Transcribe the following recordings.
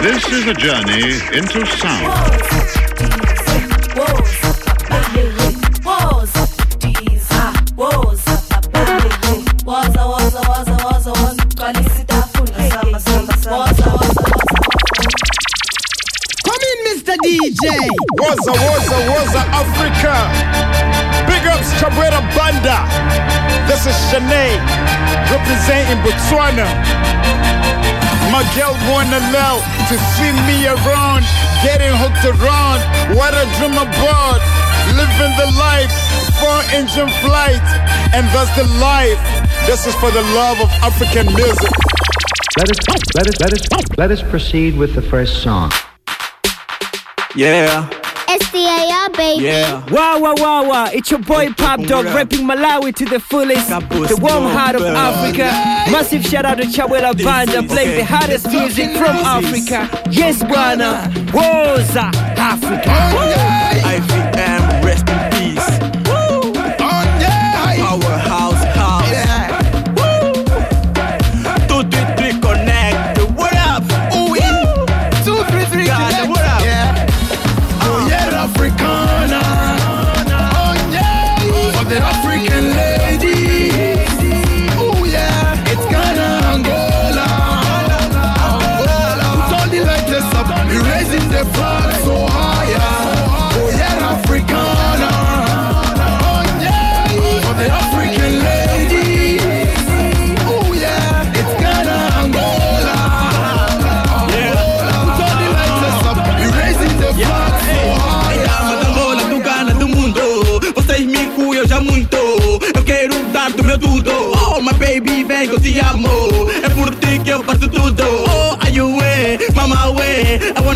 This is a journey into sound. Come in, Mr. DJ. Waza, Waza, Waza, Africa. Big ups, Cabrera Banda. This is Shanae, representing Botswana. My girl wanna know to see me around, getting hooked around. What a dream about, living the life, four engine flight, and that's the life. This is for the love of African music. Let us, let us, let us, let us proceed with the first song. Yeah, SDAR, baby. yeah. Wow, wow, wow, wow. It's your boy Pop Dog rapping Malawi to the fullest. The warm heart of Africa. Massive shout out to Chawela Banda playing the hardest music from Africa. Yes, Bwana. Woza, Africa.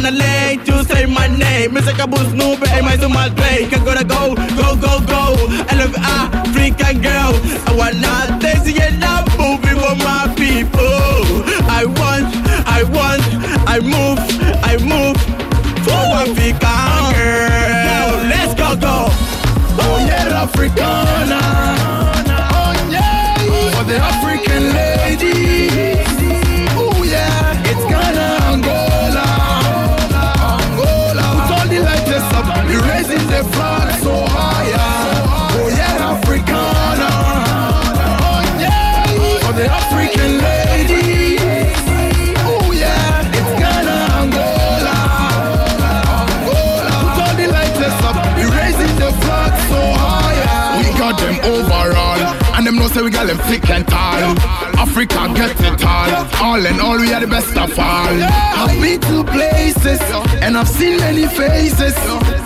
on the lane to say my name. Music a boost, noob, my so play. pain. Can gonna go, go, go, go. Thick and tall. Africa get it all, all in all we are the best of all. I've been to places, and I've seen many faces,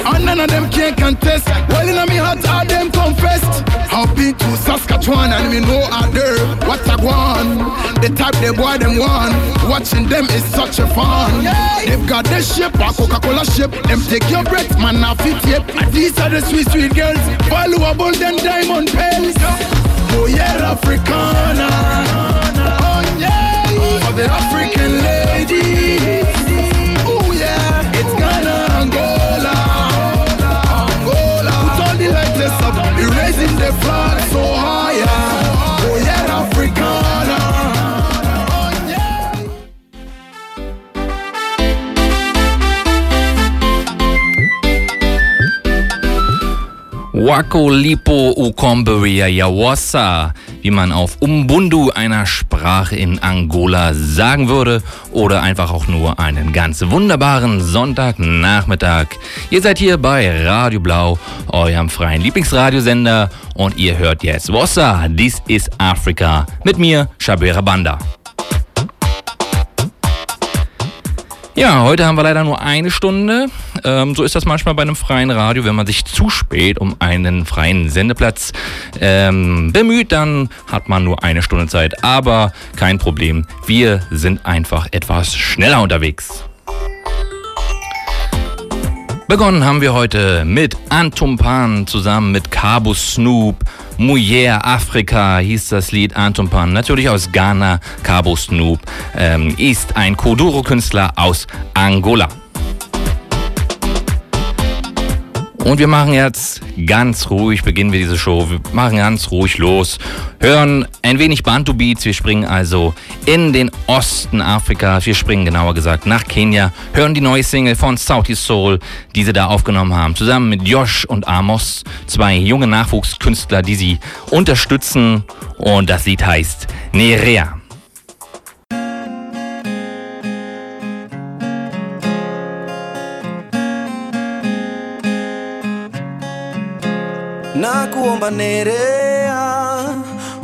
and none of them can contest. Well in me heart, all them confessed. I've been to Saskatchewan, and me know out there what I want. The type they boy them want, watching them is such a fun. They've got the shape, a Coca-Cola shape. Them take your breath, man, I fit. And these are the sweet, sweet girls, valuable than diamond pearls. Oh yeah, Africana. Oh yeah, for the African lady. Oh yeah, it's Ghana, Angola. Angola. Put all the lighters up, we raising the flag Wako Lipo Ukomberia Yawassa, wie man auf Umbundu einer Sprache in Angola sagen würde, oder einfach auch nur einen ganz wunderbaren Sonntagnachmittag. Ihr seid hier bei Radio Blau, eurem freien Lieblingsradiosender, und ihr hört jetzt Wassa, This is Africa, mit mir, Shabera Banda. Ja, heute haben wir leider nur eine Stunde. Ähm, so ist das manchmal bei einem freien Radio. Wenn man sich zu spät um einen freien Sendeplatz ähm, bemüht, dann hat man nur eine Stunde Zeit. Aber kein Problem. Wir sind einfach etwas schneller unterwegs. Begonnen haben wir heute mit Antumpan zusammen mit Cabo Snoop. Mujer Afrika hieß das Lied Antumpan, natürlich aus Ghana. Cabo Snoop ähm, ist ein Koduro-Künstler aus Angola. Und wir machen jetzt ganz ruhig, beginnen wir diese Show. Wir machen ganz ruhig los, hören ein wenig Bantu Beats. Wir springen also in den Osten Afrikas. Wir springen genauer gesagt nach Kenia, hören die neue Single von Southeast Soul, die sie da aufgenommen haben, zusammen mit Josh und Amos, zwei junge Nachwuchskünstler, die sie unterstützen. Und das Lied heißt Nerea. Na kuomba Nerea,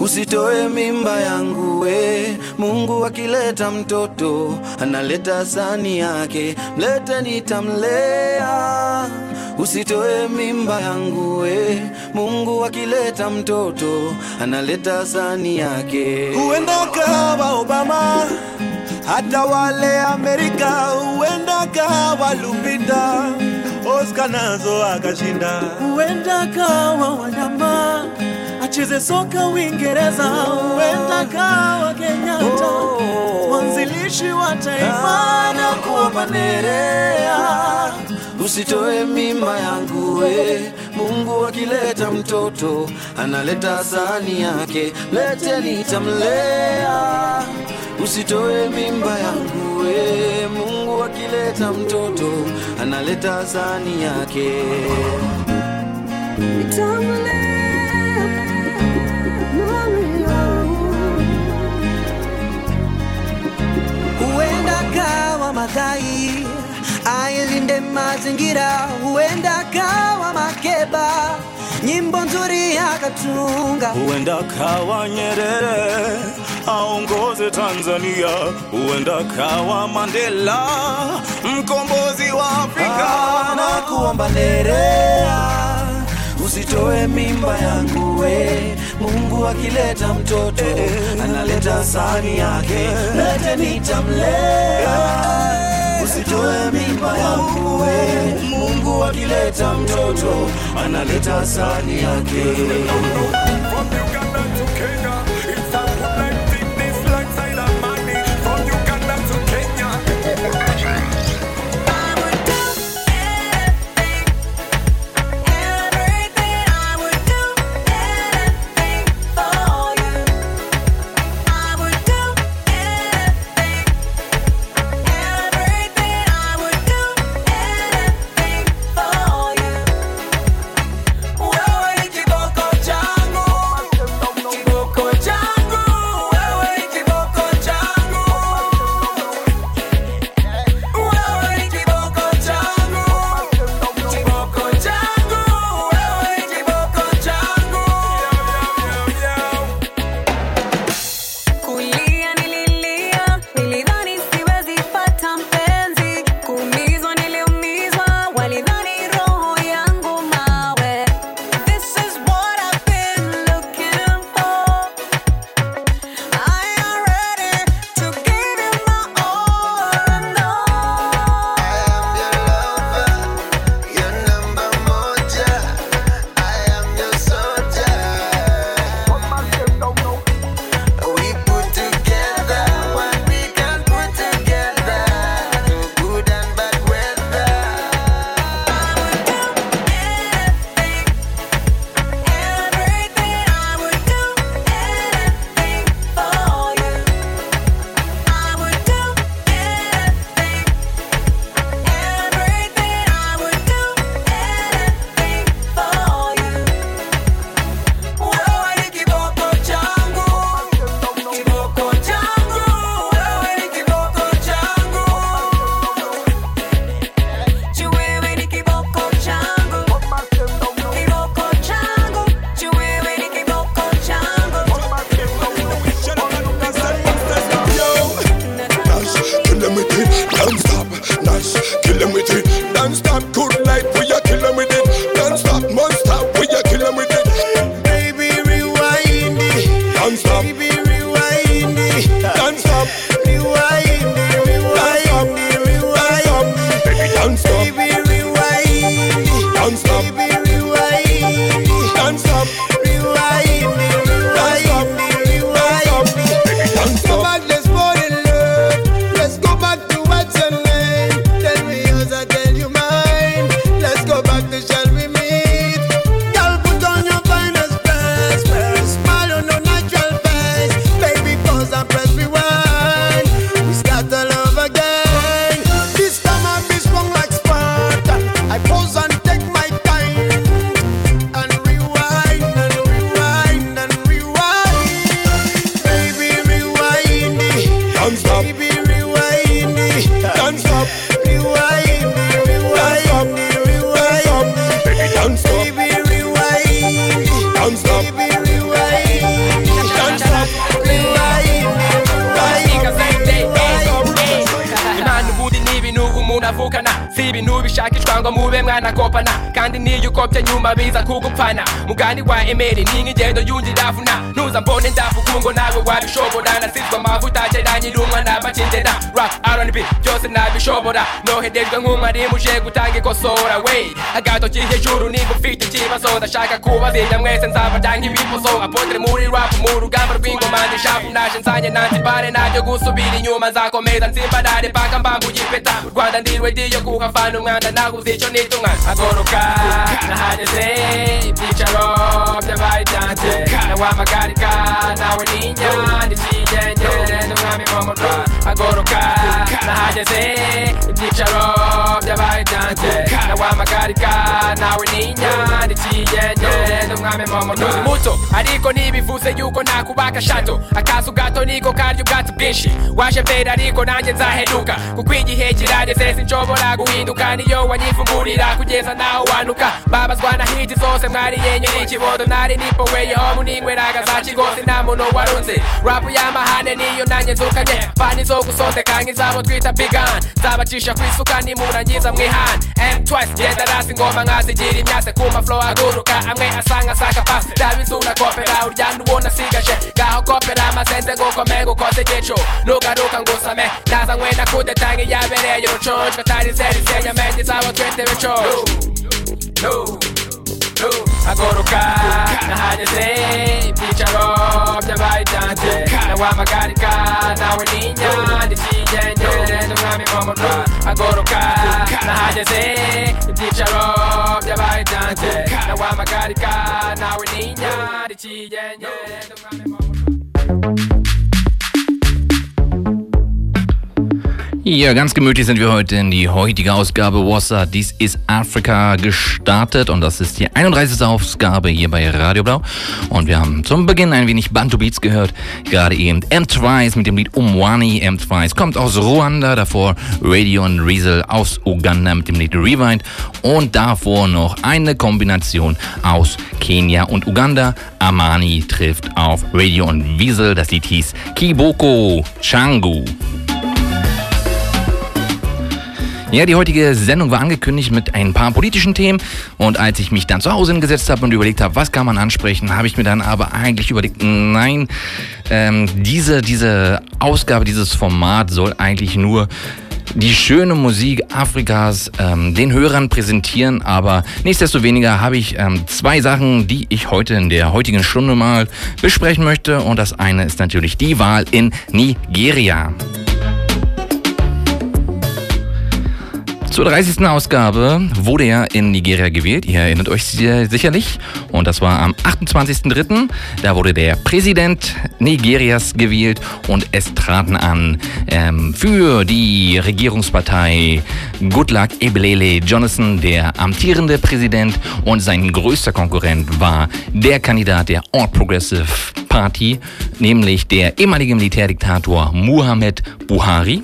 usitoe mimba yangu we. Mungu akileta mtoto analeta sani yake, mlete nitamlea. Usitoe mimba yangu we. Mungu akileta mtoto analeta sani yake. huenda kawa Obama hata wale Amerika, huenda kawa Lupita Oscar nazo akashinda, huenda kawa Wanyama acheze soka Uingereza, huenda kawa Kenyatta mwanzilishi wa taifa na kuwa Nerea Usitoe mimba yangu we. Mungu akileta mtoto analeta sani yake, lete nitamlea. Usitoe mimba yangu we. Mungu akileta mtoto analeta sani yake. huenda kawa madhai ailinde mazingira, huenda kawa Makeba nyimbo nzuri akatunga, huenda kawa Nyerere aongoze Tanzania, huenda kawa Mandela mkombozi wa Afrika. na kuomba Nerea, usitoe mimba yangu we. Mungu akileta mtoto analeta sani yake, lete nitamlea. Usitoe mimba yangu we. Mungu akileta mtoto analeta sani yake. nshobora noherejwe nk'umwarimu uje gutanga ikosora. We agato kiri hejuru nimba ufite ikibazo. Ndashaka kubazimya mwese nzaba cyangwa ibiposo apondere muri rap mu rugamba rw'ingoma. Ndishafu naje nzanye nanzibare ntabyo gusubira inyuma. Nzakomeza nzimbarare mpaka mbambuye ipeta u rwanda ndirwe ndiyo kuhavana umwanda ntabwo uzi icyo nita umwana agoroka nahageze ibyicaro byabaye byanjye nawe amagarika nawe ninjya ndiciye njye n'umwami wo mu rwanda agoroka nahageze ibyicaro byabaye byanjye nawamagarika nawe ninya kigenge n'umwami muto ariko ntibivuze yuko nakubaka shato akazu gato niko karya ubwatsi bwinshi waje mbere ariko nanjye nzaheruka kuko igihe kirageze sinshobora guhinduka. Niyo wanyifungurira kugeza naho wanuka. Babazwa na hiti zose mwari nyiri ikibondo nari nipoweye homu ninyweraga za kigosi nta muntu warunze. Rapu y'amahane niyo nanjye nzukanye fani zo gusondeka nk'izabo twita bigan nzabacisha ku isuka nimurangiza mwihana m twice genda rasi ngoma nkazigira imyase ku maflo aguruka. Amwe asanga saka pasi ndabizuna kopera uryanda ubona asigaje ngaho kopera amasenze ngukomeye ngukoze igico nugaruka ngusame naza nkwenda kudetanga iyabereye uruconjwe atari zerisenya menye zabo twete bico agoroka nahageze ibyicaro by'abayitanje nawe amagarika nawe ninya ndikiyenge n'umwami w'umurwa agoroka nahageze ibyicaro by'abayitanje nawe amagarika nawe ninya ndikiyenge n'umwami w'umurwa Ja, ganz gemütlich sind wir heute in die heutige Ausgabe Wassa. Dies ist Afrika gestartet und das ist die 31. Ausgabe hier bei Radio Blau. Und wir haben zum Beginn ein wenig Bantu Beats gehört. Gerade eben M-Twice mit dem Lied Umwani. M-Twice kommt aus Ruanda, davor Radio und Riesel aus Uganda mit dem Lied Rewind und davor noch eine Kombination aus Kenia und Uganda. Amani trifft auf Radio und Wiesel. Das Lied hieß Kiboko Changu. Ja, die heutige Sendung war angekündigt mit ein paar politischen Themen. Und als ich mich dann zu Hause hingesetzt habe und überlegt habe, was kann man ansprechen, habe ich mir dann aber eigentlich überlegt, nein, ähm, diese, diese Ausgabe, dieses Format soll eigentlich nur die schöne Musik Afrikas ähm, den Hörern präsentieren, aber nichtsdestoweniger habe ich ähm, zwei Sachen, die ich heute in der heutigen Stunde mal besprechen möchte. Und das eine ist natürlich die Wahl in Nigeria. Zur 30. Ausgabe wurde er in Nigeria gewählt. Ihr erinnert euch sicherlich. Und das war am 28.03. Da wurde der Präsident Nigerias gewählt und es traten an ähm, für die Regierungspartei Goodluck Ebelele Jonathan, der amtierende Präsident. Und sein größter Konkurrent war der Kandidat der All Progressive Party, nämlich der ehemalige Militärdiktator Muhammad Buhari.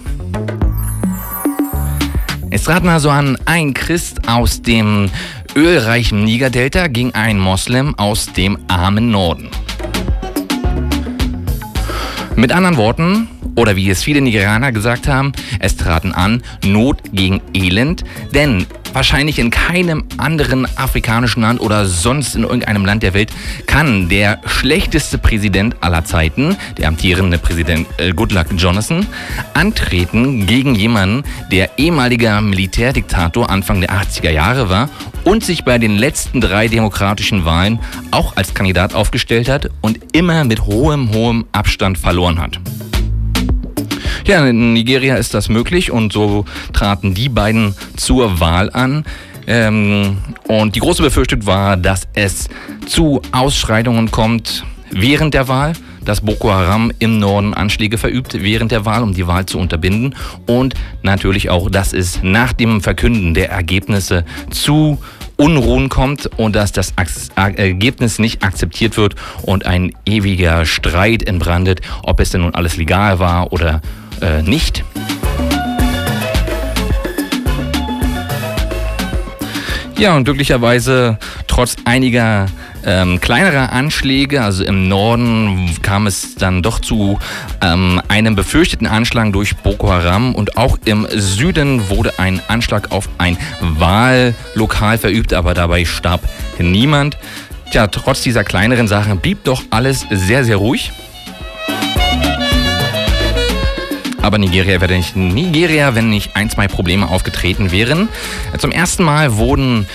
Es traten also an ein Christ aus dem ölreichen Niger-Delta gegen einen Moslem aus dem armen Norden. Mit anderen Worten, oder wie es viele Nigerianer gesagt haben, es traten an Not gegen Elend, denn wahrscheinlich in keinem anderen afrikanischen Land oder sonst in irgendeinem Land der Welt kann der schlechteste Präsident aller Zeiten, der amtierende Präsident äh, Goodluck Jonathan, antreten gegen jemanden, der ehemaliger Militärdiktator Anfang der 80er Jahre war und sich bei den letzten drei demokratischen Wahlen auch als Kandidat aufgestellt hat und immer mit hohem, hohem Abstand verloren hat. Ja, in Nigeria ist das möglich und so traten die beiden zur Wahl an. Ähm, und die große Befürchtung war, dass es zu Ausschreitungen kommt während der Wahl, dass Boko Haram im Norden Anschläge verübt während der Wahl, um die Wahl zu unterbinden. Und natürlich auch, dass es nach dem Verkünden der Ergebnisse zu Unruhen kommt und dass das Ergebnis nicht akzeptiert wird und ein ewiger Streit entbrandet, ob es denn nun alles legal war oder äh, nicht. Ja, und glücklicherweise trotz einiger ähm, kleinerer Anschläge, also im Norden kam es dann doch zu ähm, einem befürchteten Anschlag durch Boko Haram und auch im Süden wurde ein Anschlag auf ein Wahllokal verübt, aber dabei starb niemand. Tja, trotz dieser kleineren Sachen blieb doch alles sehr, sehr ruhig. Aber Nigeria wäre nicht Nigeria, wenn nicht ein, zwei Probleme aufgetreten wären. Zum ersten Mal wurden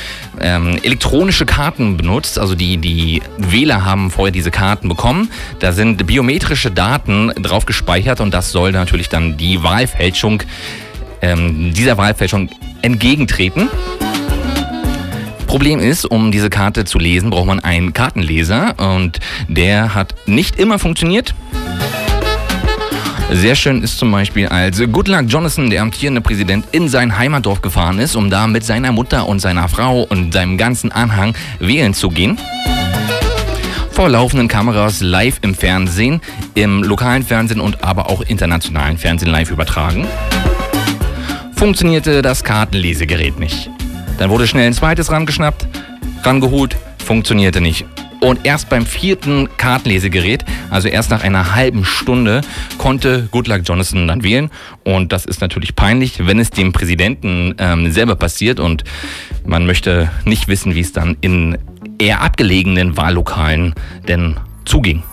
ähm, elektronische Karten benutzt, also die, die Wähler haben vorher diese Karten bekommen. Da sind biometrische Daten drauf gespeichert und das soll natürlich dann die Wahlfälschung, ähm, dieser Wahlfälschung entgegentreten. Problem ist, um diese Karte zu lesen, braucht man einen Kartenleser und der hat nicht immer funktioniert. Sehr schön ist zum Beispiel, als Goodluck Jonathan, der amtierende Präsident, in sein Heimatdorf gefahren ist, um da mit seiner Mutter und seiner Frau und seinem ganzen Anhang wählen zu gehen. Vor laufenden Kameras live im Fernsehen, im lokalen Fernsehen und aber auch internationalen Fernsehen live übertragen. Funktionierte das Kartenlesegerät nicht. Dann wurde schnell ein zweites rangeschnappt, rangeholt, funktionierte nicht. Und erst beim vierten Kartenlesegerät, also erst nach einer halben Stunde, konnte Goodluck Jonathan dann wählen. Und das ist natürlich peinlich, wenn es dem Präsidenten ähm, selber passiert. Und man möchte nicht wissen, wie es dann in eher abgelegenen Wahllokalen denn zuging.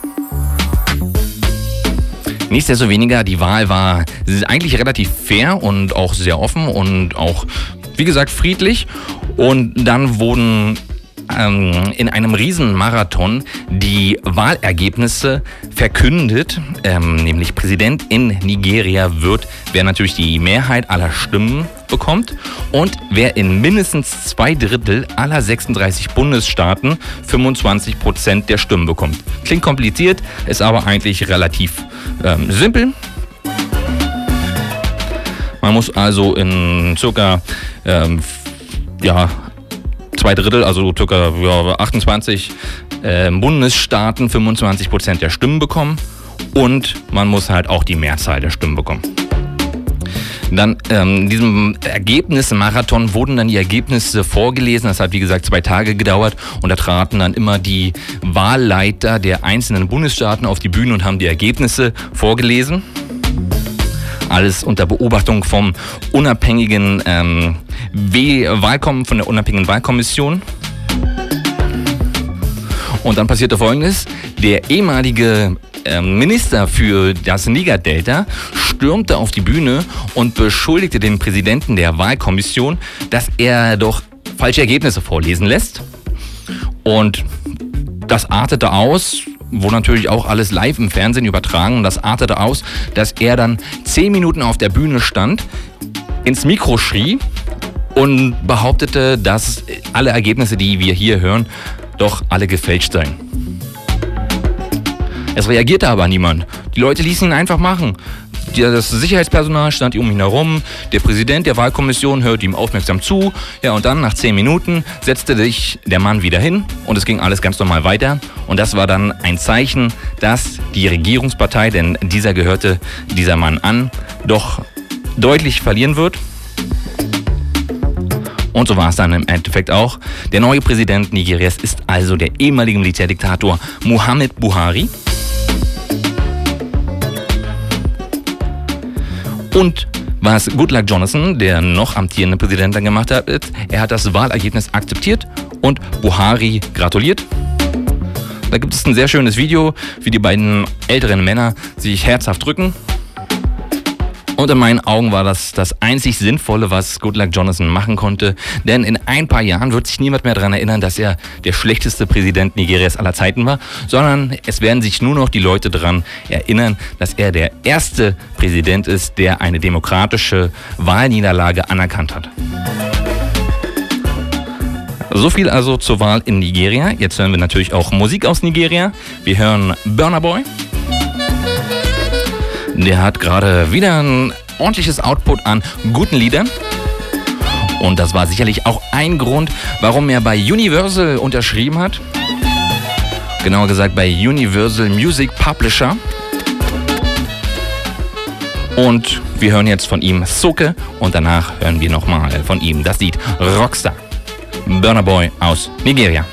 Nichtsdestoweniger, die Wahl war eigentlich relativ fair und auch sehr offen und auch, wie gesagt, friedlich. Und dann wurden ähm, in einem Riesenmarathon die Wahlergebnisse verkündet, ähm, nämlich Präsident in Nigeria wird, wer natürlich die Mehrheit aller Stimmen bekommt und wer in mindestens zwei Drittel aller 36 Bundesstaaten 25 Prozent der Stimmen bekommt. Klingt kompliziert, ist aber eigentlich relativ ähm, simpel. Man muss also in circa ähm, ja, zwei Drittel, also ca. Ja, 28 äh, Bundesstaaten 25 Prozent der Stimmen bekommen und man muss halt auch die Mehrzahl der Stimmen bekommen. Dann ähm, diesem Ergebnismarathon wurden dann die Ergebnisse vorgelesen. Das hat wie gesagt zwei Tage gedauert und da traten dann immer die Wahlleiter der einzelnen Bundesstaaten auf die Bühne und haben die Ergebnisse vorgelesen. Alles unter Beobachtung vom unabhängigen ähm, Wahlkommen, von der unabhängigen Wahlkommission. Und dann passierte folgendes. Der ehemalige ähm, Minister für das Niger-Delta stürmte auf die Bühne und beschuldigte den Präsidenten der Wahlkommission, dass er doch falsche Ergebnisse vorlesen lässt. Und das artete aus, wurde natürlich auch alles live im Fernsehen übertragen und das artete aus, dass er dann zehn Minuten auf der Bühne stand, ins Mikro schrie und behauptete, dass alle Ergebnisse, die wir hier hören, doch alle gefälscht seien. Es reagierte aber niemand. Die Leute ließen ihn einfach machen. Das Sicherheitspersonal stand um ihn herum. Der Präsident der Wahlkommission hörte ihm aufmerksam zu. Ja, und dann nach zehn Minuten setzte sich der Mann wieder hin und es ging alles ganz normal weiter. Und das war dann ein Zeichen, dass die Regierungspartei, denn dieser gehörte dieser Mann an, doch deutlich verlieren wird. Und so war es dann im Endeffekt auch. Der neue Präsident Nigerias ist also der ehemalige Militärdiktator Mohamed Buhari. Und was Goodluck Jonathan, der noch amtierende Präsident, dann gemacht hat, ist, er hat das Wahlergebnis akzeptiert und Buhari gratuliert. Da gibt es ein sehr schönes Video, wie die beiden älteren Männer sich herzhaft drücken. Und in meinen Augen war das das einzig Sinnvolle, was Goodluck Jonathan machen konnte. Denn in ein paar Jahren wird sich niemand mehr daran erinnern, dass er der schlechteste Präsident Nigerias aller Zeiten war, sondern es werden sich nur noch die Leute daran erinnern, dass er der erste Präsident ist, der eine demokratische Wahlniederlage anerkannt hat. So viel also zur Wahl in Nigeria. Jetzt hören wir natürlich auch Musik aus Nigeria. Wir hören Burner Boy. Der hat gerade wieder ein ordentliches Output an guten Liedern. Und das war sicherlich auch ein Grund, warum er bei Universal unterschrieben hat. Genauer gesagt bei Universal Music Publisher. Und wir hören jetzt von ihm Soke und danach hören wir nochmal von ihm das Lied Rockstar. Burner Boy aus Nigeria.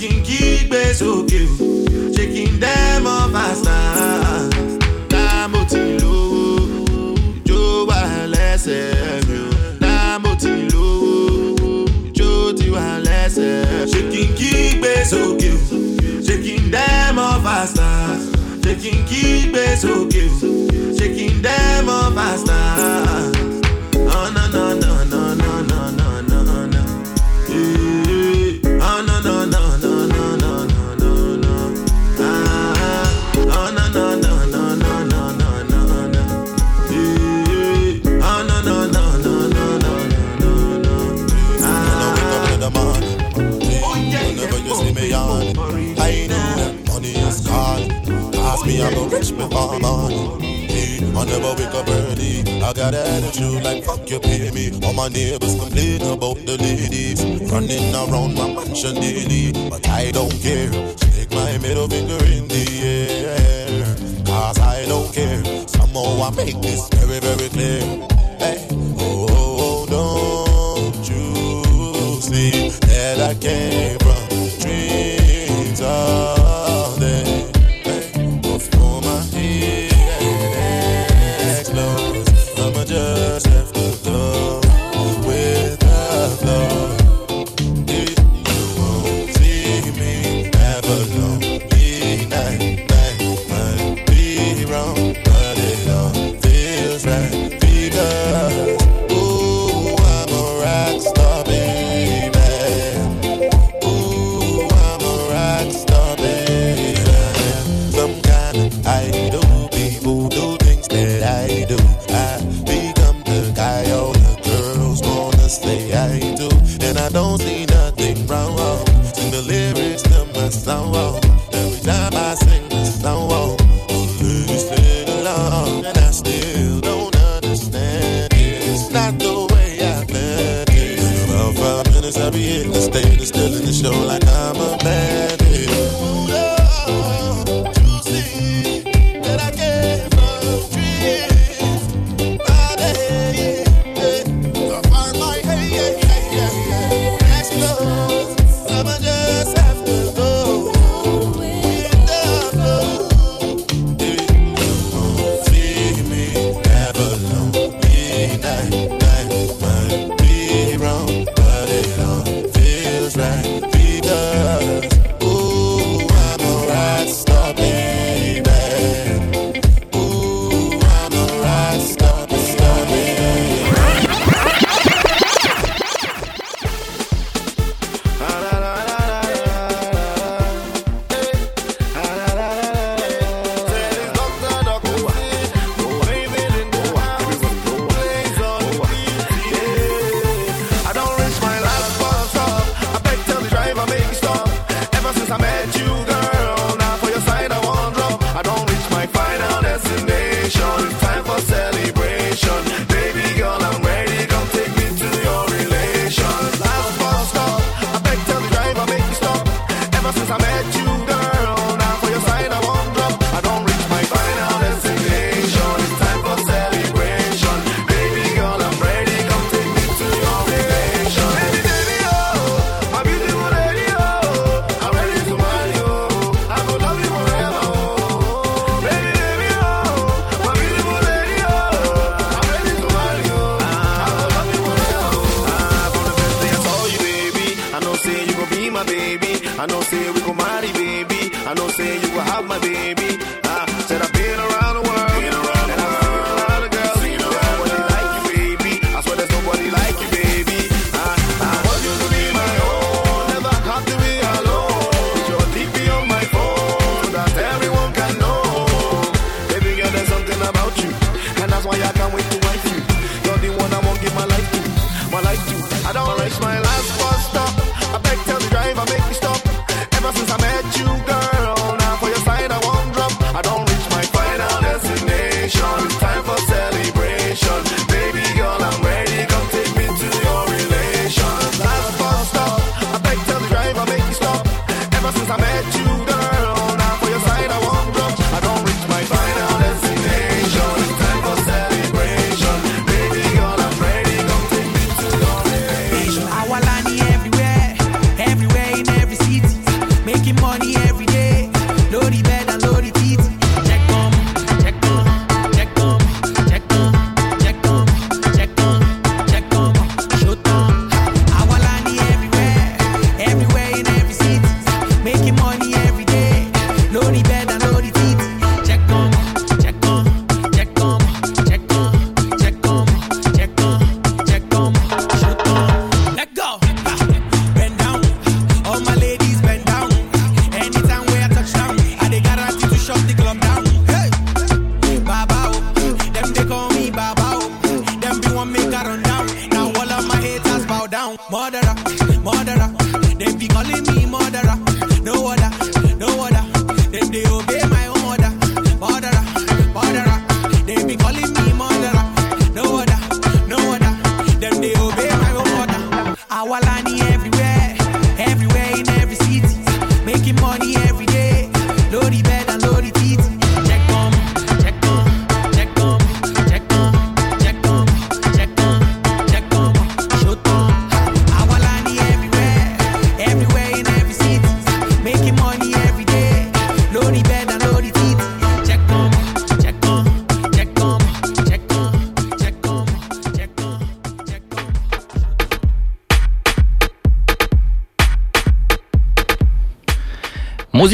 kí keep it so cute. o. Them kí my stars. mọ́ fàṣà tá mo ti lówó ìjó wà lẹ́sẹ̀ mi o. Tá mo ti lówó ìjó ti wà lẹ́sẹ̀ ṣé kí n kí gbé sókè o? Ṣé kí n dẹ́ mọ́ fàṣà ṣé kí n kí. me all morning. I never wake up early. I got attitude like fuck you pay me. All my neighbors complain about the ladies running around my mansion daily, but I don't care. Stick my middle finger in the air, cause I don't care. Somehow I make this very very clear.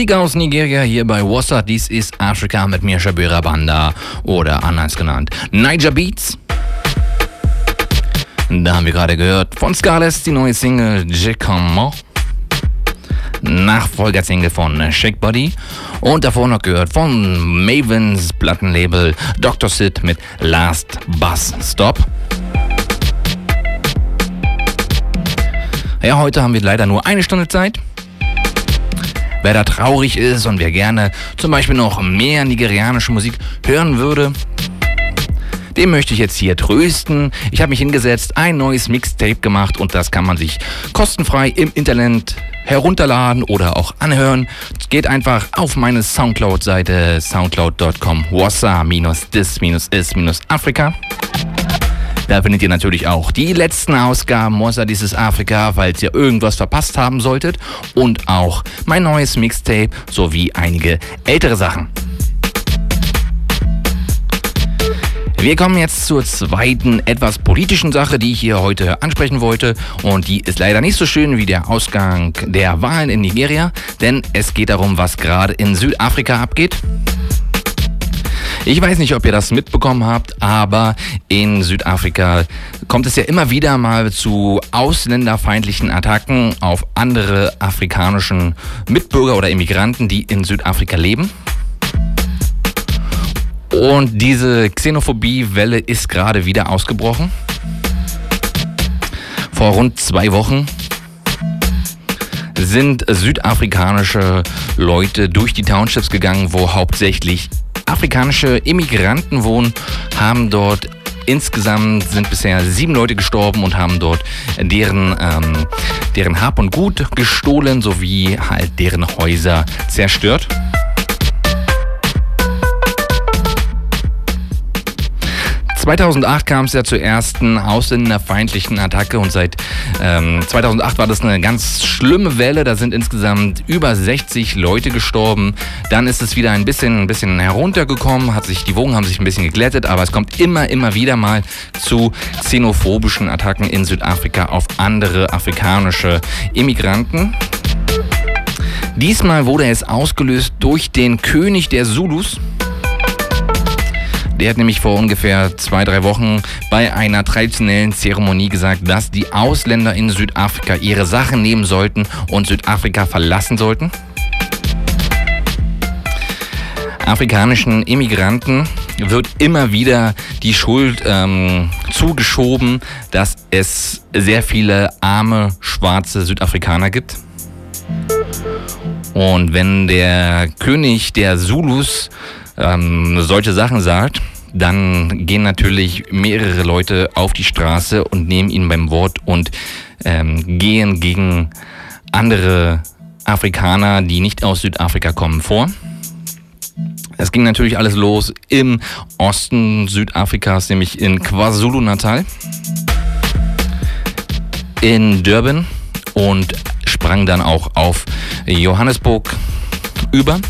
Musik aus Nigeria hier bei Wassa. Dies ist Afrika mit mir, Shabira Banda oder anders genannt Niger Beats. Da haben wir gerade gehört von Scarlett die neue Single Je Comment. Nachfolgersingle von Shake Body. Und davor noch gehört von Mavens Plattenlabel Dr. Sid mit Last Bus Stop. Ja, heute haben wir leider nur eine Stunde Zeit. Wer da traurig ist und wer gerne zum Beispiel noch mehr nigerianische Musik hören würde, dem möchte ich jetzt hier trösten. Ich habe mich hingesetzt, ein neues Mixtape gemacht und das kann man sich kostenfrei im Internet herunterladen oder auch anhören. Geht einfach auf meine Soundcloud-Seite soundcloud.com wassa-dis-is-afrika. Da findet ihr natürlich auch die letzten Ausgaben Mossa dieses Afrika, falls ihr irgendwas verpasst haben solltet. Und auch mein neues Mixtape sowie einige ältere Sachen. Wir kommen jetzt zur zweiten, etwas politischen Sache, die ich hier heute ansprechen wollte. Und die ist leider nicht so schön wie der Ausgang der Wahlen in Nigeria, denn es geht darum, was gerade in Südafrika abgeht. Ich weiß nicht, ob ihr das mitbekommen habt, aber in Südafrika kommt es ja immer wieder mal zu ausländerfeindlichen Attacken auf andere afrikanischen Mitbürger oder Immigranten, die in Südafrika leben. Und diese Xenophobie-Welle ist gerade wieder ausgebrochen. Vor rund zwei Wochen sind südafrikanische Leute durch die Townships gegangen, wo hauptsächlich afrikanische Immigranten wohnen, haben dort insgesamt sind bisher sieben Leute gestorben und haben dort deren, ähm, deren Hab und Gut gestohlen sowie halt deren Häuser zerstört. ...2008 kam es ja zur ersten ausländerfeindlichen Attacke und seit ähm, 2008 war das eine ganz schlimme Welle. Da sind insgesamt über 60 Leute gestorben. Dann ist es wieder ein bisschen, ein bisschen heruntergekommen, hat sich, die Wogen haben sich ein bisschen geglättet, aber es kommt immer, immer wieder mal zu xenophobischen Attacken in Südafrika auf andere afrikanische Immigranten. Diesmal wurde es ausgelöst durch den König der Zulus. Der hat nämlich vor ungefähr zwei, drei Wochen bei einer traditionellen Zeremonie gesagt, dass die Ausländer in Südafrika ihre Sachen nehmen sollten und Südafrika verlassen sollten. Afrikanischen Immigranten wird immer wieder die Schuld ähm, zugeschoben, dass es sehr viele arme, schwarze Südafrikaner gibt. Und wenn der König der Zulus ähm, solche Sachen sagt, dann gehen natürlich mehrere Leute auf die Straße und nehmen ihn beim Wort und ähm, gehen gegen andere Afrikaner, die nicht aus Südafrika kommen, vor. Es ging natürlich alles los im Osten Südafrikas, nämlich in KwaZulu-Natal, in Durban und sprang dann auch auf Johannesburg über.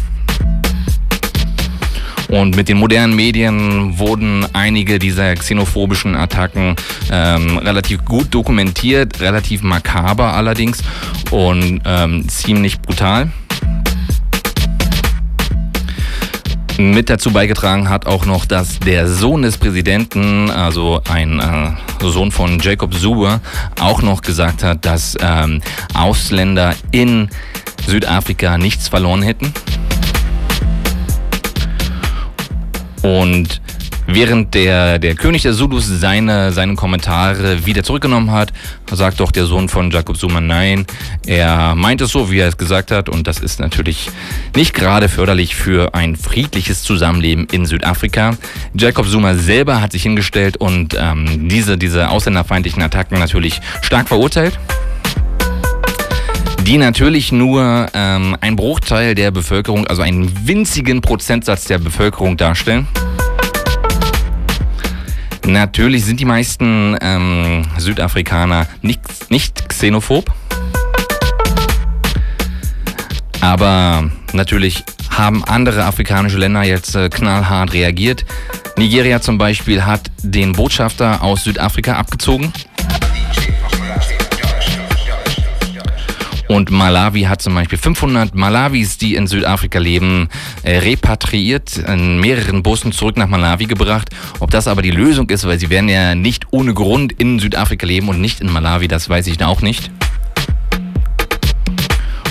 Und mit den modernen Medien wurden einige dieser xenophobischen Attacken ähm, relativ gut dokumentiert, relativ makaber allerdings und ähm, ziemlich brutal. Mit dazu beigetragen hat auch noch, dass der Sohn des Präsidenten, also ein äh, Sohn von Jacob Zuma, auch noch gesagt hat, dass ähm, Ausländer in Südafrika nichts verloren hätten. Und während der, der König der Zulus seine, seine Kommentare wieder zurückgenommen hat, sagt doch der Sohn von Jacob Zuma nein. Er meint es so, wie er es gesagt hat. Und das ist natürlich nicht gerade förderlich für ein friedliches Zusammenleben in Südafrika. Jacob Zuma selber hat sich hingestellt und ähm, diese, diese ausländerfeindlichen Attacken natürlich stark verurteilt die natürlich nur ähm, ein Bruchteil der Bevölkerung, also einen winzigen Prozentsatz der Bevölkerung darstellen. Natürlich sind die meisten ähm, Südafrikaner nicht, nicht xenophob. Aber natürlich haben andere afrikanische Länder jetzt äh, knallhart reagiert. Nigeria zum Beispiel hat den Botschafter aus Südafrika abgezogen. Und Malawi hat zum Beispiel 500 Malawis, die in Südafrika leben, äh, repatriiert, in mehreren Bussen zurück nach Malawi gebracht. Ob das aber die Lösung ist, weil sie werden ja nicht ohne Grund in Südafrika leben und nicht in Malawi, das weiß ich auch nicht.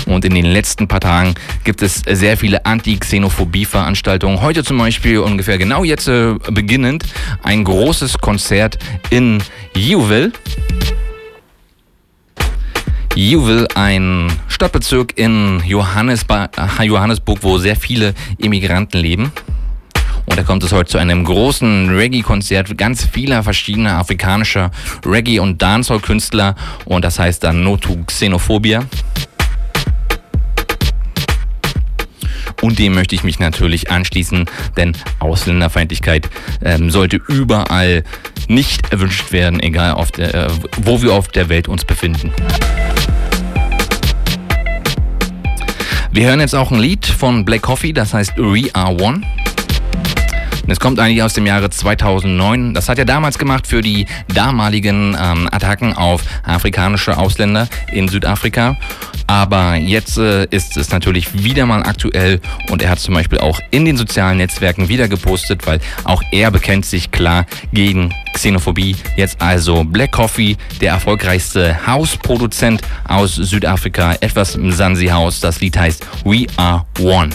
Und in den letzten paar Tagen gibt es sehr viele Anti-Xenophobie-Veranstaltungen. Heute zum Beispiel ungefähr genau jetzt äh, beginnend ein großes Konzert in Yeovil. Yeovil, ein Stadtbezirk in Johannesba Johannesburg, wo sehr viele Immigranten leben. Und da kommt es heute zu einem großen Reggae-Konzert ganz vieler verschiedener afrikanischer Reggae- und Dancehall-Künstler. Und das heißt dann No to Xenophobia. Und dem möchte ich mich natürlich anschließen, denn Ausländerfeindlichkeit ähm, sollte überall nicht erwünscht werden, egal der, äh, wo wir auf der Welt uns befinden. Wir hören jetzt auch ein Lied von Black Coffee, das heißt We Are One. Es kommt eigentlich aus dem Jahre 2009. Das hat er damals gemacht für die damaligen ähm, Attacken auf afrikanische Ausländer in Südafrika. Aber jetzt äh, ist es natürlich wieder mal aktuell und er hat zum Beispiel auch in den sozialen Netzwerken wieder gepostet, weil auch er bekennt sich klar gegen Xenophobie. Jetzt also Black Coffee, der erfolgreichste Hausproduzent aus Südafrika, etwas im Sansi House. Das Lied heißt We Are One.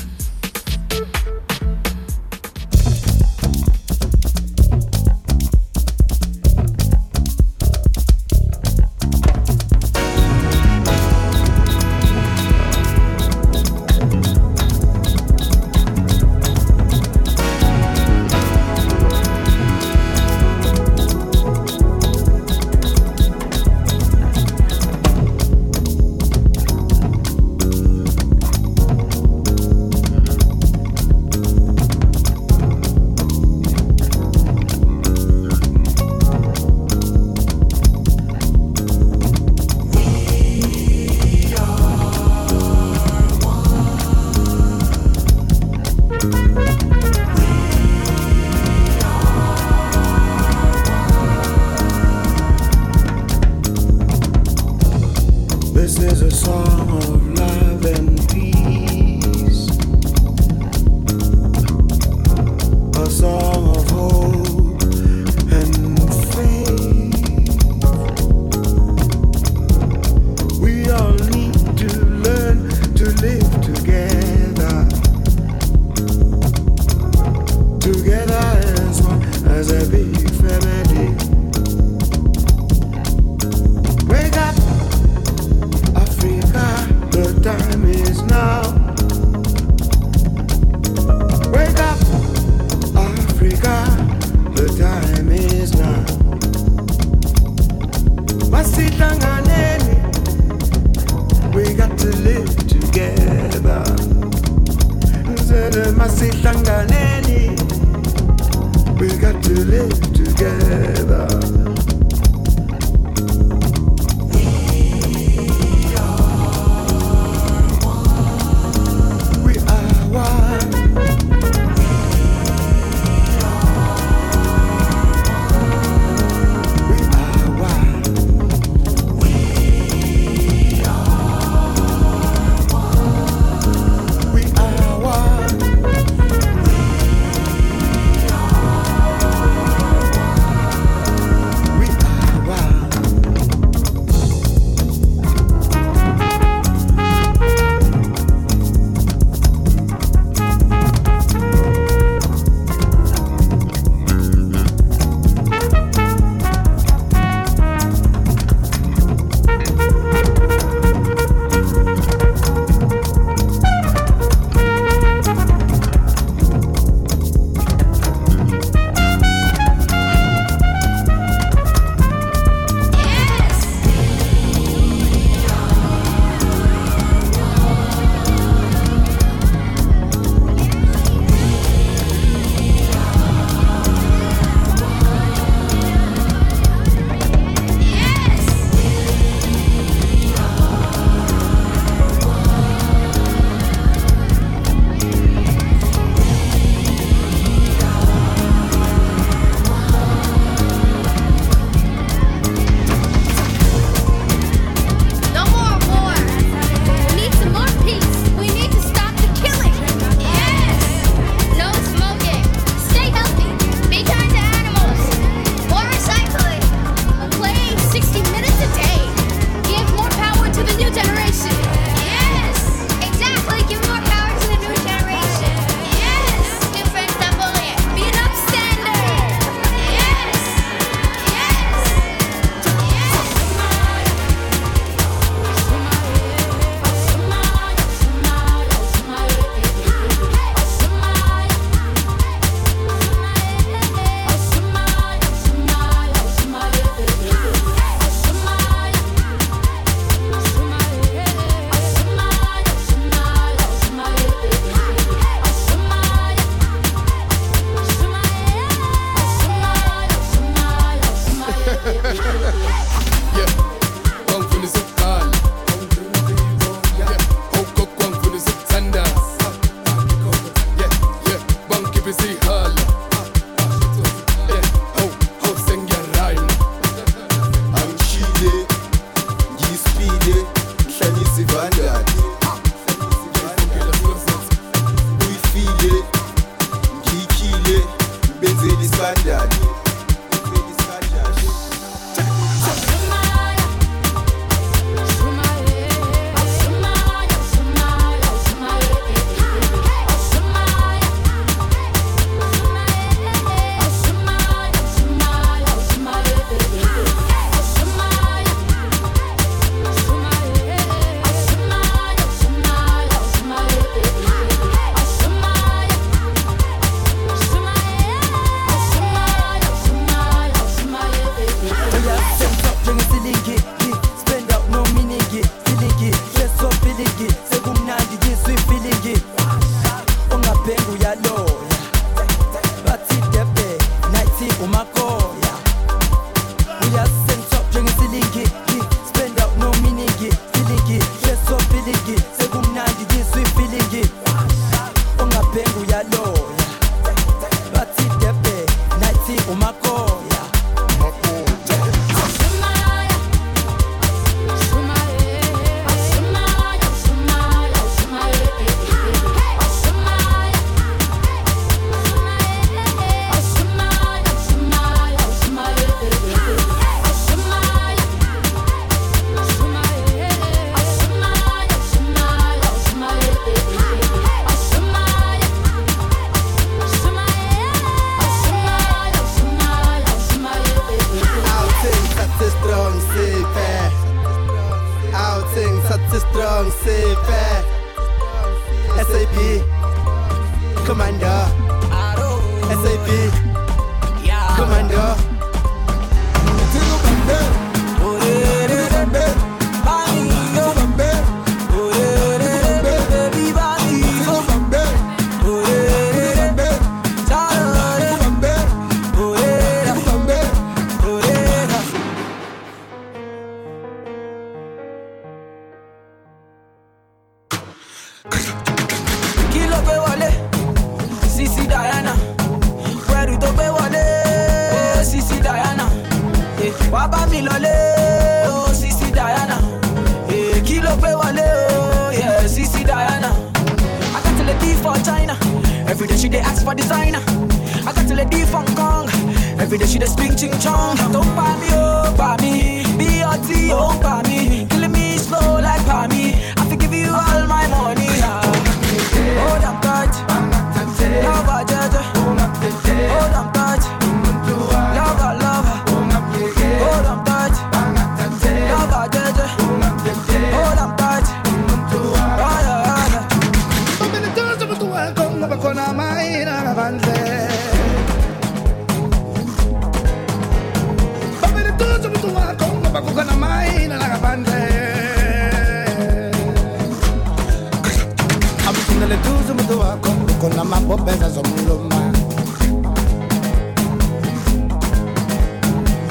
kuna mabobeza zomluma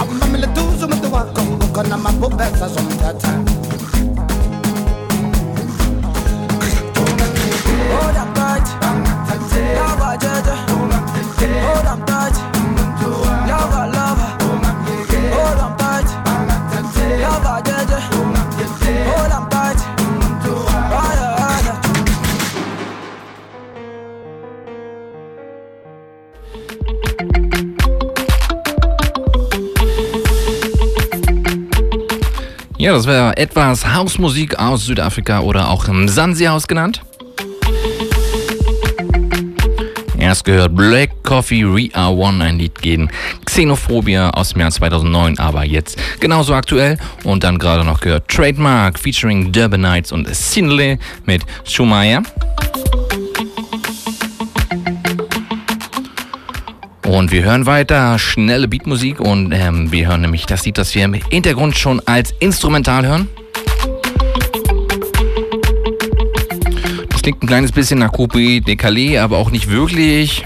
amamile tuzo mtu wako kuna mabobeza zomtata Ja, das wäre etwas Hausmusik aus Südafrika oder auch im Sansi-Haus genannt. Erst gehört Black Coffee We Are One, ein Lied gegen Xenophobia aus dem Jahr 2009, aber jetzt genauso aktuell. Und dann gerade noch gehört Trademark featuring Durban Knights und Sindle mit Schumacher. Und wir hören weiter schnelle Beatmusik und ähm, wir hören nämlich das Lied, das wir im Hintergrund schon als instrumental hören. Das klingt ein kleines bisschen nach Coupé de Calais, aber auch nicht wirklich.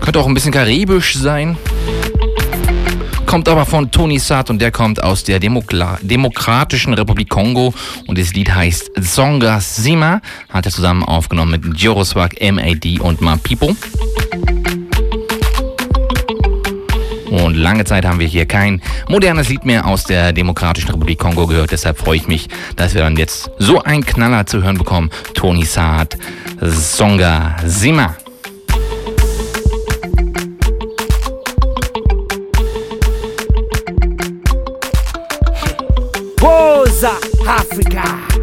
Könnte auch ein bisschen karibisch sein. Kommt aber von Tony Saad und der kommt aus der Demokla Demokratischen Republik Kongo und das Lied heißt Songa Sima. Hat er zusammen aufgenommen mit Joroswag, MAD und Mapipo. Und lange Zeit haben wir hier kein modernes Lied mehr aus der Demokratischen Republik Kongo gehört. Deshalb freue ich mich, dass wir dann jetzt so einen Knaller zu hören bekommen. Tony Saad, Songa Sima. Rosa Africa.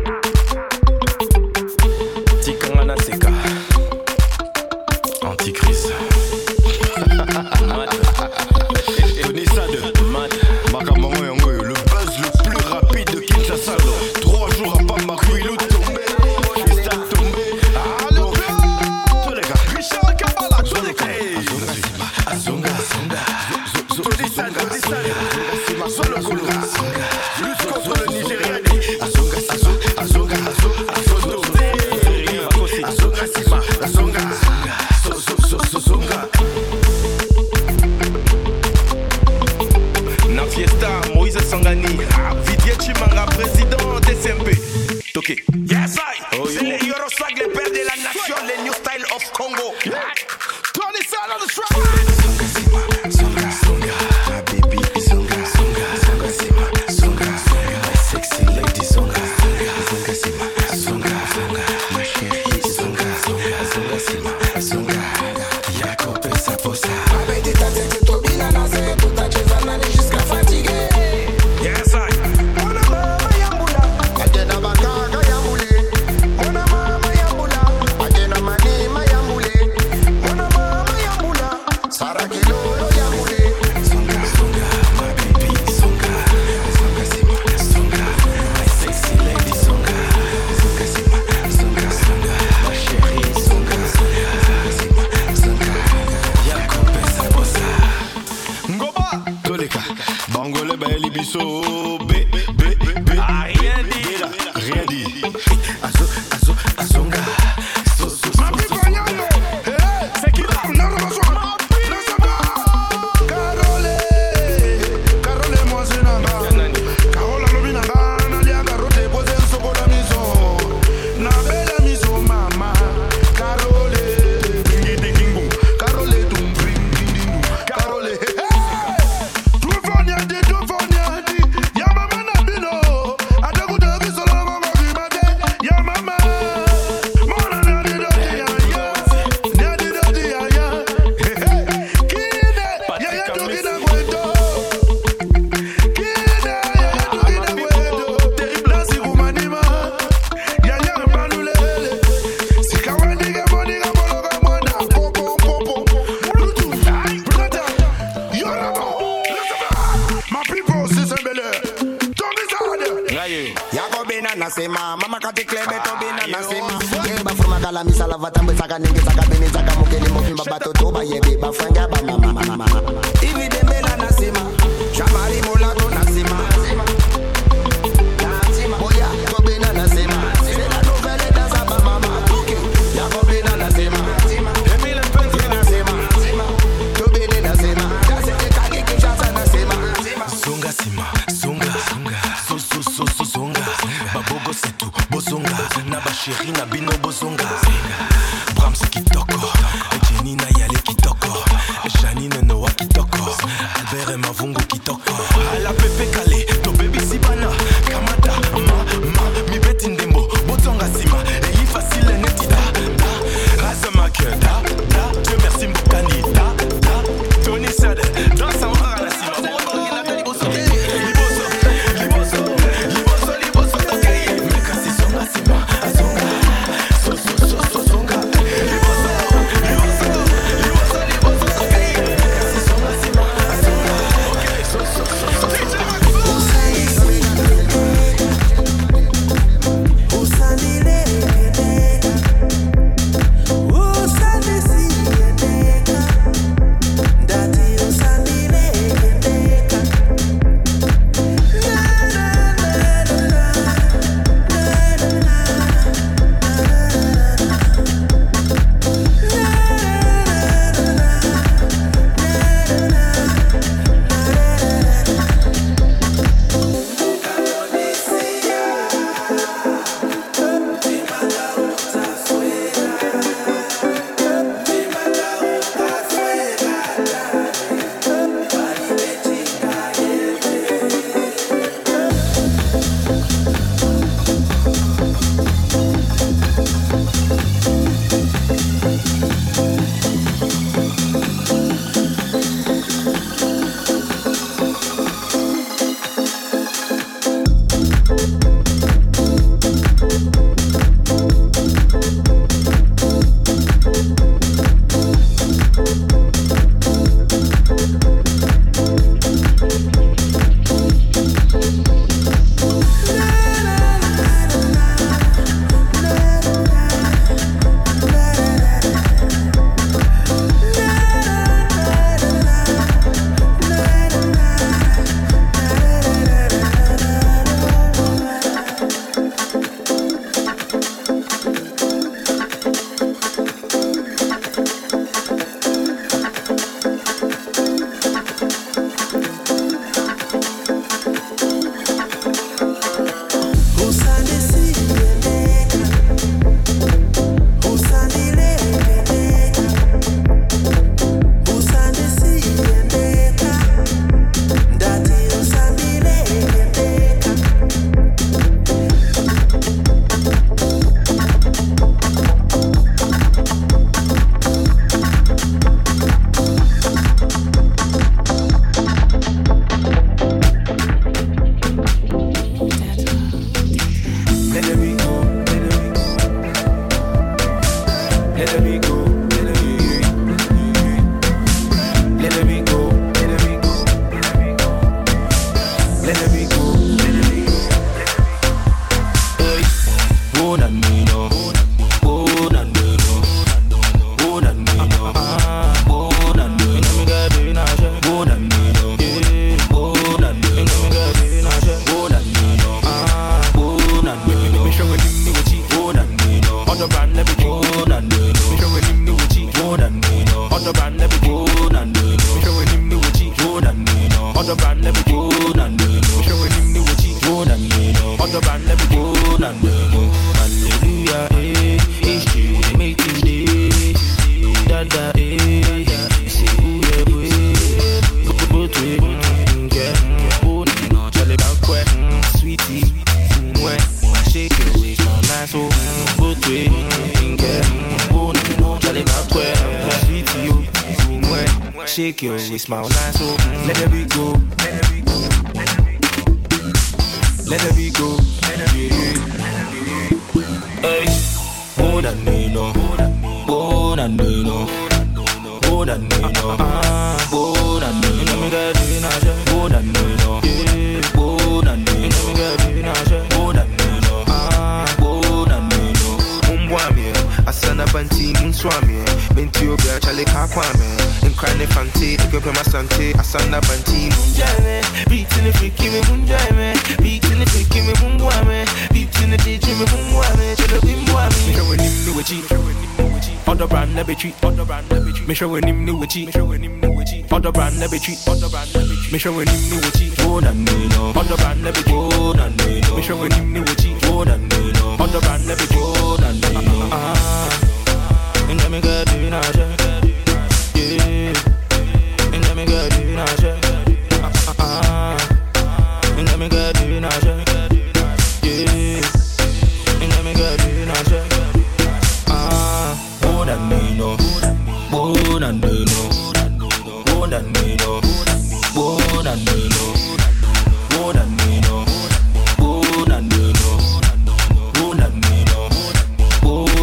never treat other and Make sure when you know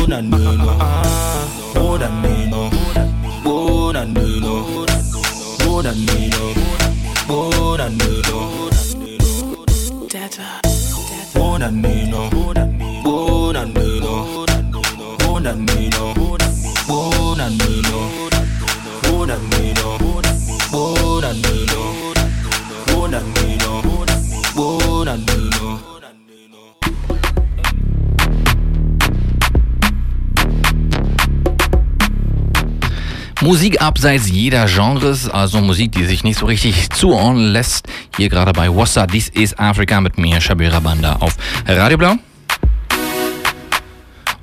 na no no Oh na no no Oh na no no Oh na no no Oh na no no Oh na no no Musik abseits jeder Genres, also Musik, die sich nicht so richtig zuordnen lässt. Hier gerade bei Wassa, This is Africa mit mir, Shabira Banda auf Radio Blau.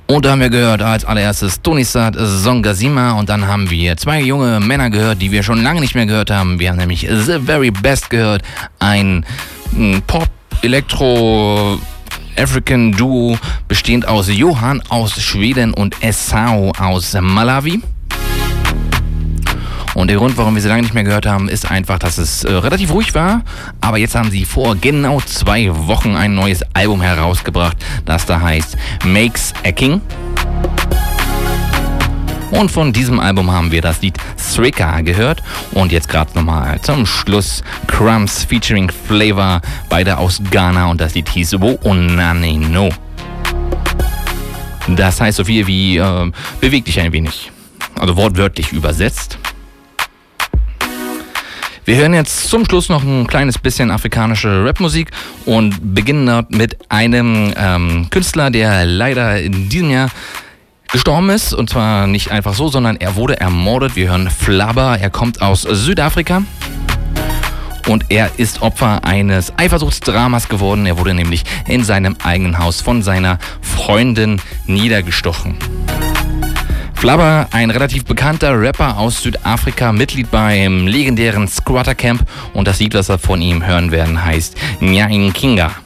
Und da haben wir gehört als allererstes Tonisat Songazima und dann haben wir zwei junge Männer gehört, die wir schon lange nicht mehr gehört haben. Wir haben nämlich The Very Best gehört, ein mm, Pop, Elektro, African Duo bestehend aus Johann aus Schweden und Esau aus Malawi. Und der Grund, warum wir sie lange nicht mehr gehört haben, ist einfach, dass es äh, relativ ruhig war. Aber jetzt haben sie vor genau zwei Wochen ein neues Album herausgebracht, das da heißt Makes a King. Und von diesem Album haben wir das Lied Srika gehört. Und jetzt gerade nochmal zum Schluss Crumbs featuring Flavor, beide aus Ghana. Und das Lied hieß Wo Onane No. Das heißt so viel wie äh, beweg dich ein wenig. Also wortwörtlich übersetzt. Wir hören jetzt zum Schluss noch ein kleines bisschen afrikanische Rapmusik und beginnen dort mit einem ähm, Künstler, der leider in diesem Jahr gestorben ist. Und zwar nicht einfach so, sondern er wurde ermordet. Wir hören Flabber. Er kommt aus Südafrika. Und er ist Opfer eines Eifersuchtsdramas geworden. Er wurde nämlich in seinem eigenen Haus von seiner Freundin niedergestochen. Flabber, ein relativ bekannter Rapper aus Südafrika, Mitglied beim legendären Squatter Camp. Und das Lied, was wir von ihm hören werden, heißt Nyain Kinga.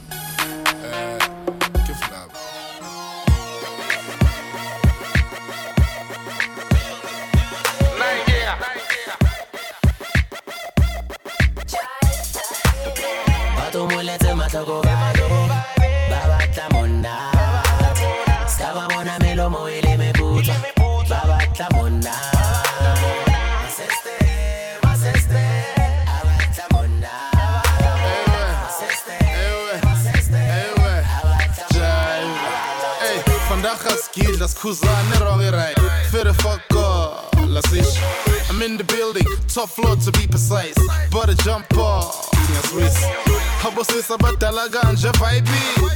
Top floor to be precise. But a jump off, yeah, Swiss. Habo sisa badala ganja vibe.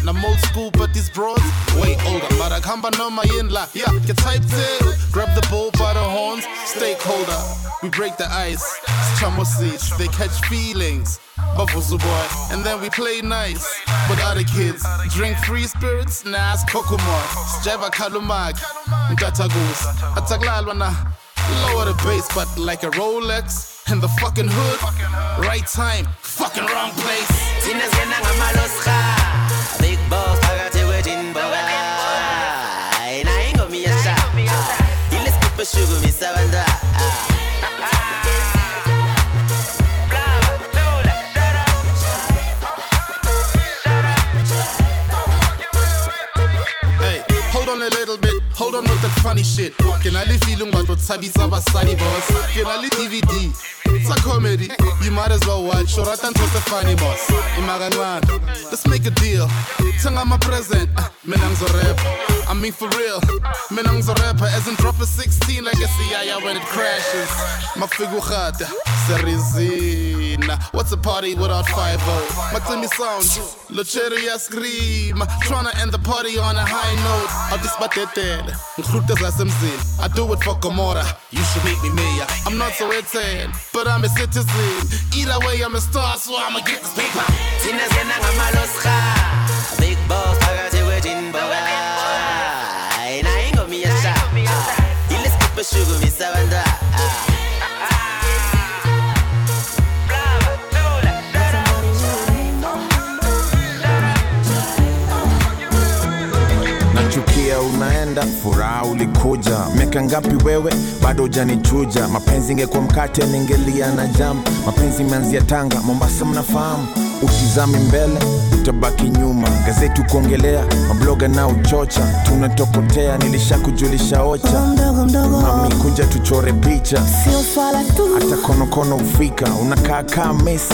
I'm old school, but these bros way older. But I come no my in la, yeah, get typed in. Grab the bull by the horns, stakeholder. We break the ice, chamo seats, they catch feelings. Bavuzu boy, and then we play nice with other kids. Drink free spirits, nas kokomo, Java kalumag, Gata goose. Ataglalwana, lower the bass, but like a Rolex in the fucking hood. Right time, fucking wrong place. Funny shit. Can I leave feeling what what's happy Sabasari boss? Can I leave DVD? It's a comedy. You might as well watch. Shoratan was the funny boss. Imaganwan. Let's make a deal. Tell I'm a present. Uh, Menang's a rap. I mean for real. Menang's a rapper. As in drop a 16 like a CIA when it crashes. My figurata. Serizina. What's a party without five O? My Timmy sound. Locheria scream. Tryna end the party on a high note. I'll just I do it for Gomorrah. You should make me mayor. I'm not so Etan, but I'm a citizen. Either way, I'm a star, so I'ma get this paper. Thina siyena ngamaloscha Big boss phakathi kwedinboga Ayina ingoma iyasha Ilesigubhu eshukumisa abantwana unaenda furaha ulikuja. Miaka ngapi wewe? Bado hujanichuja. Mapenzi ingekuwa mkate ningelia na jam. Mapenzi imeanzia tanga mombasa mnafahamu. Utizami mbele utabaki nyuma. Gazeti kuongelea mabloga na uchocha. Tunatokotea nilishakujulisha ocha. Mami kuja tuchore picha. Sio swala tu. hata konokono ufika unakaa kaa mesi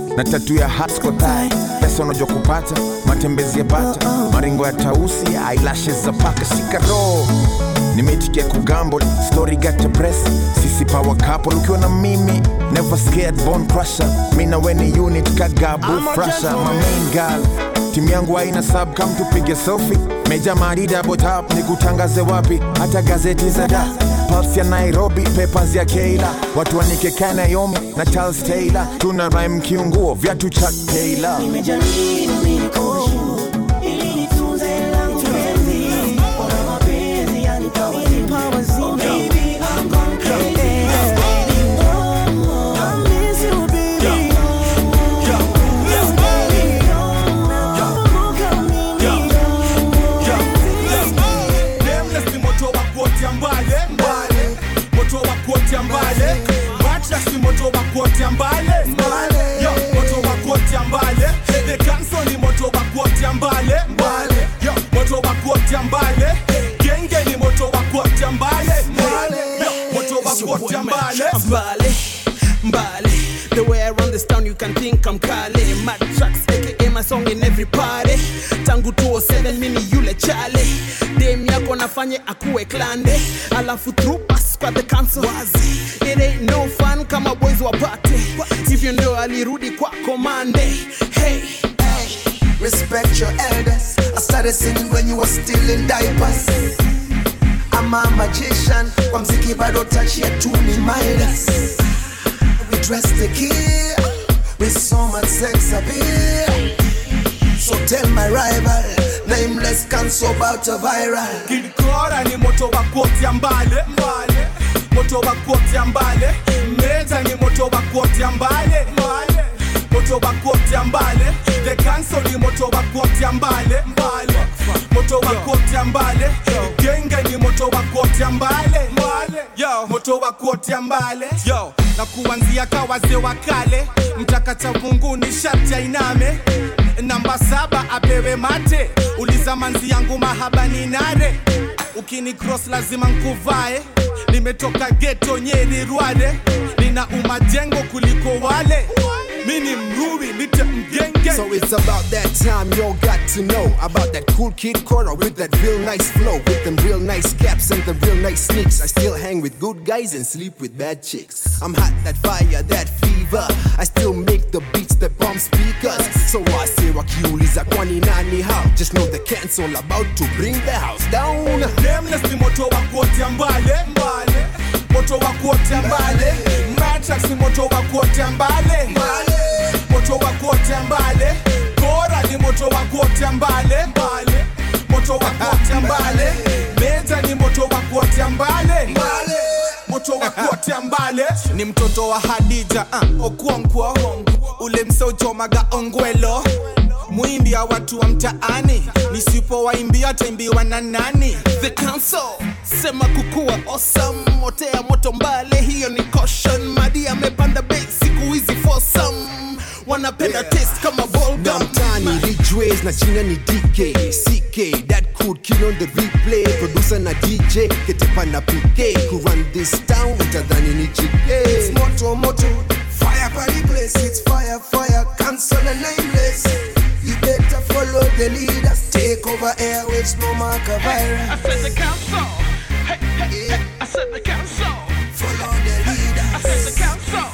na tatu ya haskotai pesa unajua kupata matembezi ya bata. Maringo ya tausi eyelashes za paka sikaro roho. Nimeitikia kugamble story gata press. Sisi power couple ukiwa na mimi never scared bone crusher. Mi na weni unit kagabu frasha my main girl timu yangu haina sub kam tupige selfie. Meja marida double ni kutangaze wapi? Hata gazeti za da Pulse ya Nairobi, papers ya Keila, watu wanike Kanayomi na Charles Taylor, tuna rhyme kiunguo viatu cha Taylor. Nimejaribu mimi can think Kale. Mad tracks, aka my song in every party. Tangu 207 mimi yule chale. Dem yako nafanye akuwe klande. Alafu through pass kwa the council. Wazi. It ain't no fun kama boys wapate. Hivyo ndio alirudi kwa komande. Hey. Respect your elders. I started singing when you were still in diapers. I'm a magician. Kwa mziki bado touch ya tuni Midas. We dress the kill with so much sex appeal. So tell my rival, nameless cancel about a viral. Kid Cora ni moto wa kuotea mbale mbale, moto wa kuotea mbale. Meza ni moto wa kuotea mbale mbale, moto wa kuotea mbale. The Council ni moto wa kuotea mbale. Mbale, moto wa kuotea mbale. Genge ni moto wa kuotea mbale. Mbale, moto wa kuotea mbale. Na kuanzia kawaze wa kale. Mtakata Mungu ni sharti ainame. Namba saba apewe mate. Uliza manzi yangu mahaba ni nare ukini cross lazima nkuvae. Nimetoka geto nyeri rware nina umajengo kuliko wale mruwi nite mgenge So it's about that time y'all got to know about that cool kid Cora with that real nice flow, with them real nice caps and the real nice sneaks. I still hang with good guys and sleep with bad chicks. I'm hot, that fire, that fever. I still make the beats that bomb speakers. So I say wakiuliza kwani nani how? Just know the cancel about to bring the house down. Nameless ni moto wa mbale mbale, moto wa kuotea mbale. Matrax ni moto wa kuotea mbale. Moto wa kuotea mbale. Kora ni moto wa kuotea mbale. Mbale, moto wa kuotea mbale. Meza ni moto wa kuotea mbale. Mbale, moto mtoto wa kuotea mbale. Ni mtoto wa hadija uh, okwonkwo ule mseuchomaga ongwelo mwimbia watu wa mtaani nisipowaimbia taimbiwa na nani? The council sema kukua awesome. Otea moto mbale hiyo ni caution. Madi amepanda bei siku hizi fosam wanapenda taste kama na mtani Ridgeways na jina ni dk ck that could kill on the replay. Producer na dj ketepa na pk who run this town utadhani ni GK It's moto moto, fire party place. It's fire fire, cancel and nameless. You better follow the leaders. Take over airwaves, no marker virus. I said the council. Hey, hey, hey. I said the council. Follow the leaders. I said the council.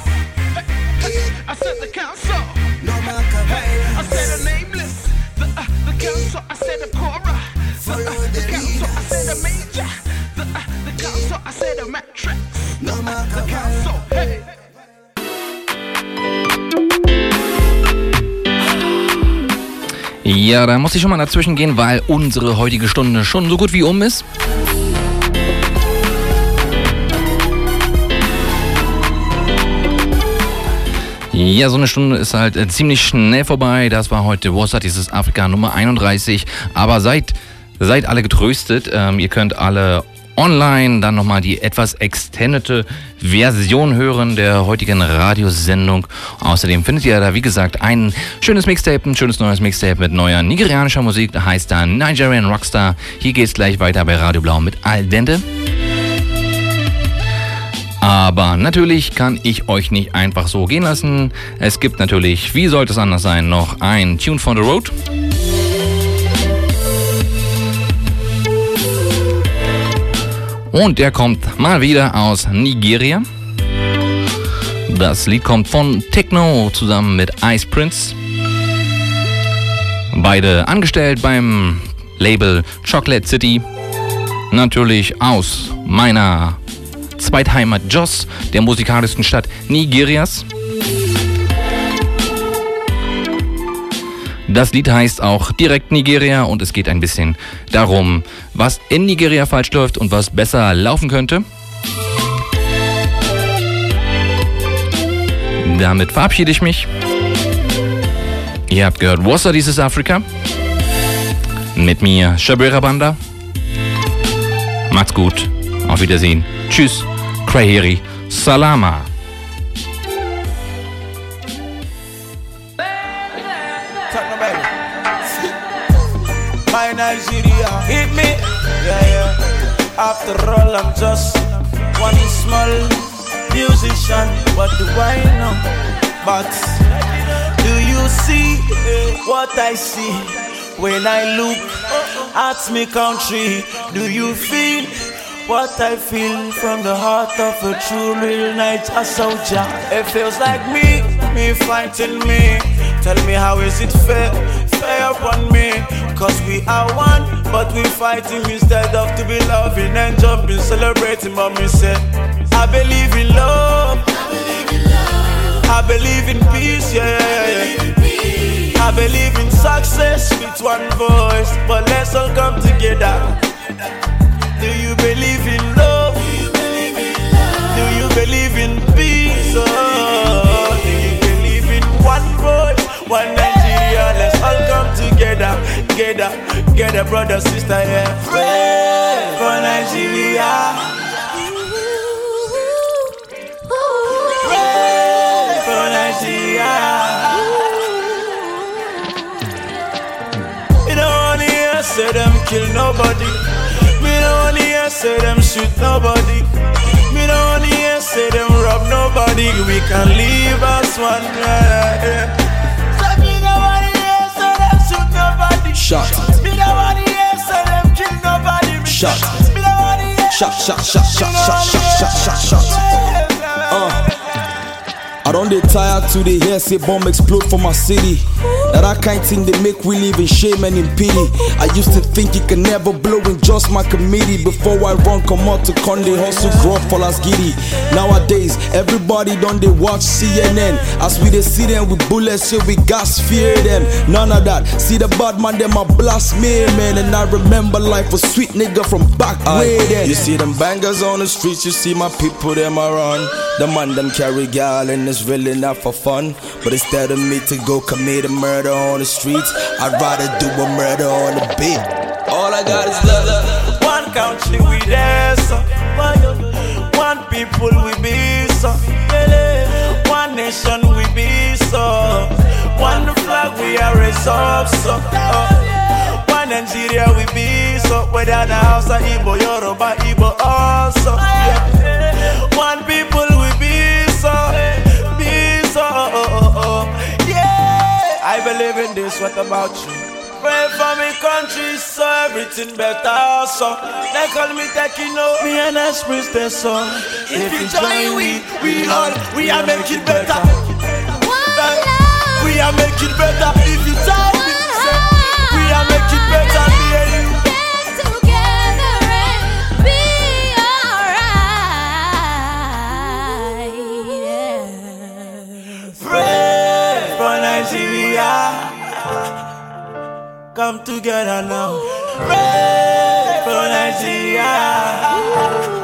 Hey, hey, I said the council. No marker virus. I said the nameless. The, uh, the council. I said the Cora. Follow the, council. I said the major. The, uh, the council. I said the matrix. No marker the council. Ja, da muss ich schon mal dazwischen gehen, weil unsere heutige Stunde schon so gut wie um ist. Ja, so eine Stunde ist halt äh, ziemlich schnell vorbei. Das war heute WhatsApp, dieses Afrika Nummer 31. Aber seid, seid alle getröstet. Ähm, ihr könnt alle online dann nochmal die etwas extendete Version hören der heutigen Radiosendung. Außerdem findet ihr da, wie gesagt, ein schönes Mixtape, ein schönes neues Mixtape mit neuer nigerianischer Musik. Da heißt da Nigerian Rockstar. Hier geht's gleich weiter bei Radio Blau mit Al Dente. Aber natürlich kann ich euch nicht einfach so gehen lassen. Es gibt natürlich, wie sollte es anders sein, noch ein Tune for the Road. Und der kommt mal wieder aus Nigeria. Das Lied kommt von Techno zusammen mit Ice Prince. Beide angestellt beim Label Chocolate City. Natürlich aus meiner Zweitheimat Jos, der musikalischsten Stadt Nigerias. Das Lied heißt auch direkt Nigeria und es geht ein bisschen darum, was in Nigeria falsch läuft und was besser laufen könnte. Damit verabschiede ich mich. Ihr habt gehört, Wasser dieses Afrika. Mit mir, Shabira Banda. Macht's gut. Auf Wiedersehen. Tschüss. Kraheri. Salama. After all, I'm just one small musician. What do I know? But do you see eh, what I see when I look at me country? Do you feel? What I feel from the heart of a true real Niger soldier. It feels like me, me fighting me. Tell me how is it fair, fair upon me? Cause we are one, but we fighting instead of to be loving and jumping, celebrating. Mommy said, I believe in love. I believe in peace, yeah, yeah, yeah. I believe in success with one voice, but let's all come together. Do you believe in love? Do you believe in peace? Oh, do you believe in one voice, one all come together, together, together, brother, sister, yeah. Pray for Nigeria. Pray for Nigeria. You don't wanna hear say them kill nobody. Me don't wanna hear say them shoot nobody. Me don't wanna hear say them rob nobody. We can live as one. Yeah, yeah. Shot. Shot. Shot, shot, shot, shot, shot, shot, shot, shot. Uh. I don't dey tired to the hear say bomb explode for my city. Now that kind thing they make we live in shame and in pity. I used to think it can never blow in just my committee. Before I run, come out to Conde, hustle, grow for las giddy. Nowadays, everybody done they watch CNN. As we they see them with bullets, so we gas fear them. None of that. See the bad man, them a blast me, man. And I remember life a sweet nigga from back way then. You see them bangers on the streets, you see my people, them a run. The man them carry gal it's really not for fun. But instead of me to go commit a murder on the streets, I'd rather do a murder on the beat. All I got is love. One country we there, so. One people we be, so. One nation we be, so. One flag we are resolved, so. One Nigeria we be, so. Whether the house or Igbo, Yoruba, Igbo also. Yeah. One people Believe this, what about you? Pray for me country so everything better so They call me Tekino, me and Express the song If you join we, we all, we are make it better. We are make it better. If you join Come together now. Pray for Nigeria.